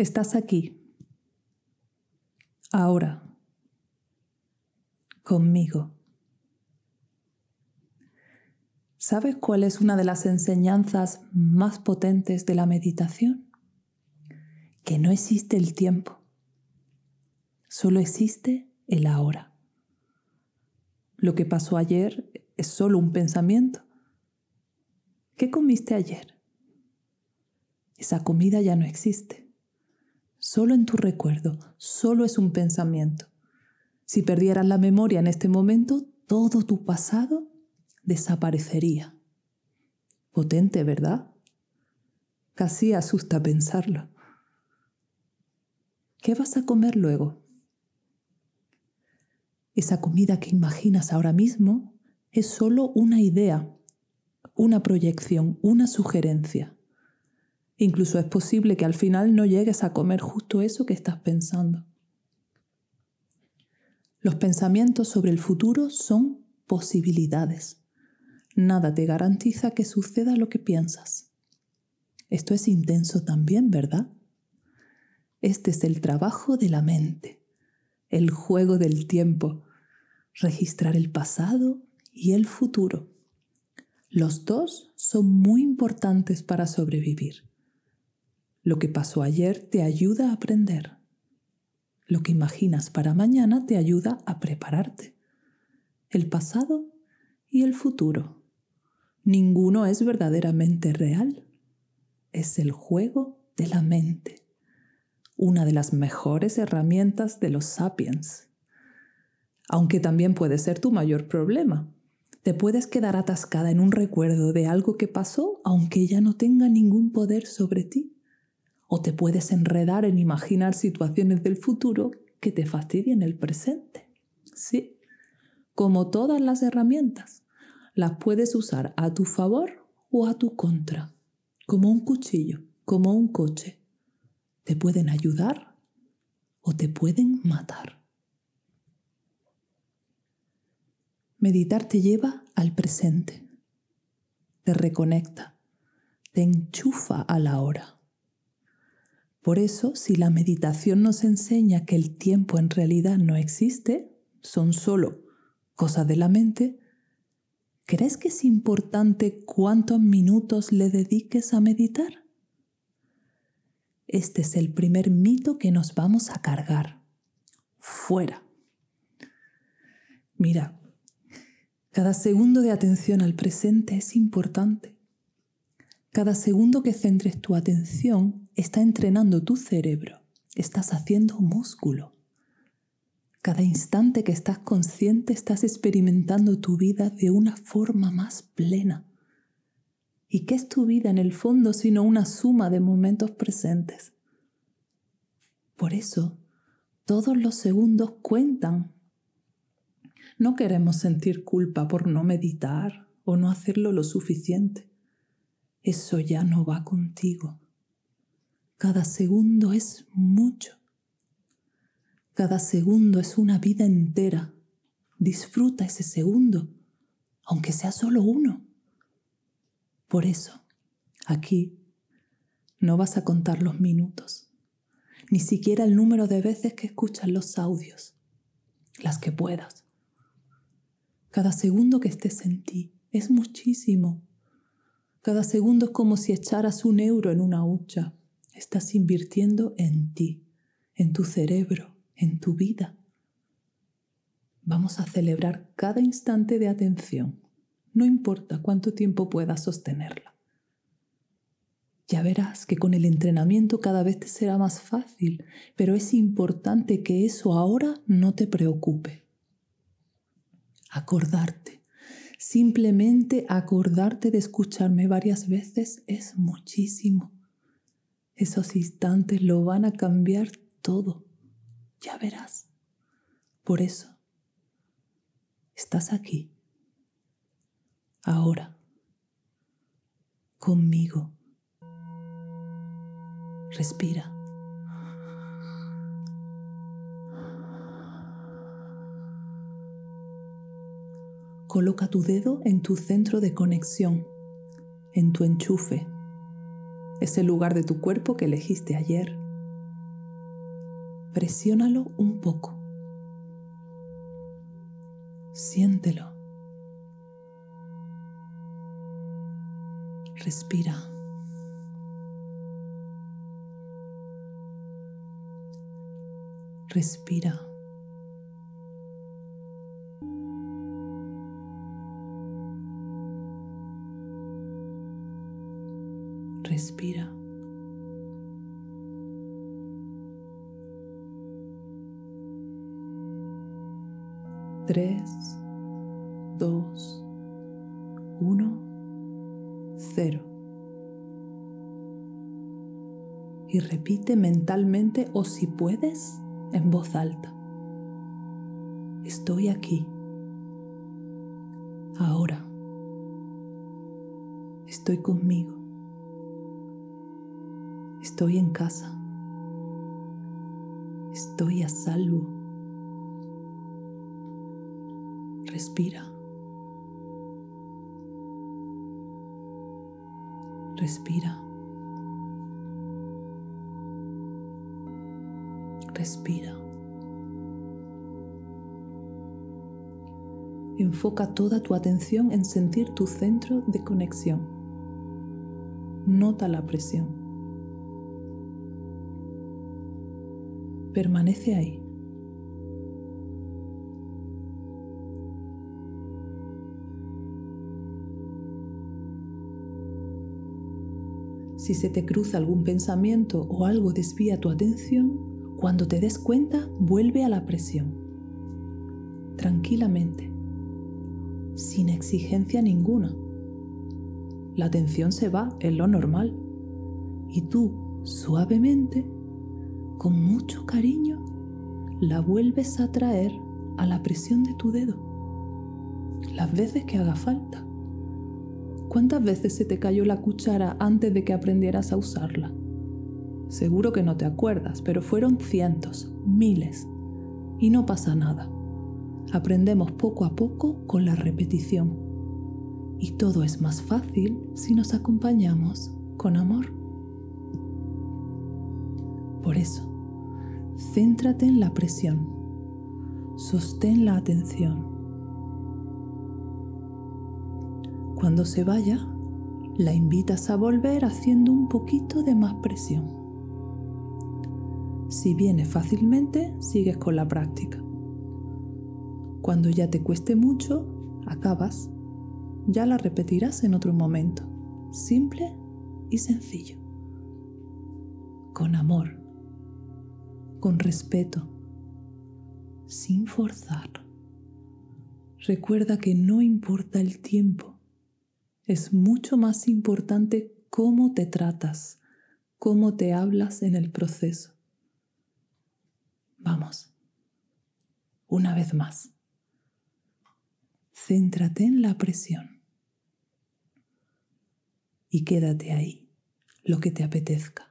Estás aquí, ahora, conmigo. ¿Sabes cuál es una de las enseñanzas más potentes de la meditación? Que no existe el tiempo, solo existe el ahora. Lo que pasó ayer es solo un pensamiento. ¿Qué comiste ayer? Esa comida ya no existe. Solo en tu recuerdo, solo es un pensamiento. Si perdieras la memoria en este momento, todo tu pasado desaparecería. Potente, ¿verdad? Casi asusta pensarlo. ¿Qué vas a comer luego? Esa comida que imaginas ahora mismo es solo una idea, una proyección, una sugerencia. Incluso es posible que al final no llegues a comer justo eso que estás pensando. Los pensamientos sobre el futuro son posibilidades. Nada te garantiza que suceda lo que piensas. Esto es intenso también, ¿verdad? Este es el trabajo de la mente, el juego del tiempo, registrar el pasado y el futuro. Los dos son muy importantes para sobrevivir. Lo que pasó ayer te ayuda a aprender. Lo que imaginas para mañana te ayuda a prepararte. El pasado y el futuro. Ninguno es verdaderamente real. Es el juego de la mente. Una de las mejores herramientas de los sapiens. Aunque también puede ser tu mayor problema. Te puedes quedar atascada en un recuerdo de algo que pasó aunque ya no tenga ningún poder sobre ti o te puedes enredar en imaginar situaciones del futuro que te fastidien el presente. Sí, como todas las herramientas, las puedes usar a tu favor o a tu contra, como un cuchillo, como un coche. Te pueden ayudar o te pueden matar. Meditar te lleva al presente, te reconecta, te enchufa a la hora. Por eso, si la meditación nos enseña que el tiempo en realidad no existe, son solo cosas de la mente, ¿crees que es importante cuántos minutos le dediques a meditar? Este es el primer mito que nos vamos a cargar. Fuera. Mira, cada segundo de atención al presente es importante. Cada segundo que centres tu atención está entrenando tu cerebro, estás haciendo músculo. Cada instante que estás consciente estás experimentando tu vida de una forma más plena. ¿Y qué es tu vida en el fondo sino una suma de momentos presentes? Por eso, todos los segundos cuentan. No queremos sentir culpa por no meditar o no hacerlo lo suficiente eso ya no va contigo. Cada segundo es mucho. Cada segundo es una vida entera. Disfruta ese segundo, aunque sea solo uno. Por eso, aquí no vas a contar los minutos, ni siquiera el número de veces que escuchas los audios, las que puedas. Cada segundo que estés en ti es muchísimo cada segundo es como si echaras un euro en una hucha. Estás invirtiendo en ti, en tu cerebro, en tu vida. Vamos a celebrar cada instante de atención, no importa cuánto tiempo puedas sostenerla. Ya verás que con el entrenamiento cada vez te será más fácil, pero es importante que eso ahora no te preocupe. Acordarte Simplemente acordarte de escucharme varias veces es muchísimo. Esos instantes lo van a cambiar todo. Ya verás. Por eso, estás aquí. Ahora. Conmigo. Respira. Coloca tu dedo en tu centro de conexión, en tu enchufe, ese lugar de tu cuerpo que elegiste ayer, Presiónalo un poco. Siéntelo. Respira. Respira. Respira. Tres, dos, uno, cero. Y repite mentalmente o si puedes en voz alta. Estoy aquí. Ahora. Estoy conmigo. Estoy en casa. Estoy a salvo. Respira. Respira. Respira. Enfoca toda tu atención en sentir tu centro de conexión. Nota la presión. Permanece ahí. Si se te cruza algún pensamiento o algo desvía tu atención, cuando te des cuenta, vuelve a la presión. Tranquilamente, sin exigencia ninguna. La atención se va, es lo normal. Y tú, suavemente, con mucho cariño, la vuelves a traer a la presión de tu dedo, las veces que haga falta. ¿Cuántas veces se te cayó la cuchara antes de que aprendieras a usarla? Seguro que no te acuerdas, pero fueron cientos, miles. Y no pasa nada. Aprendemos poco a poco con la repetición. Y todo es más fácil si nos acompañamos con amor. Por eso, Céntrate en la presión. Sostén la atención. Cuando se vaya, la invitas a volver haciendo un poquito de más presión. Si viene fácilmente, sigues con la práctica. Cuando ya te cueste mucho, acabas. Ya la repetirás en otro momento. Simple y sencillo. Con amor con respeto, sin forzar. Recuerda que no importa el tiempo, es mucho más importante cómo te tratas, cómo te hablas en el proceso. Vamos, una vez más. Céntrate en la presión y quédate ahí lo que te apetezca.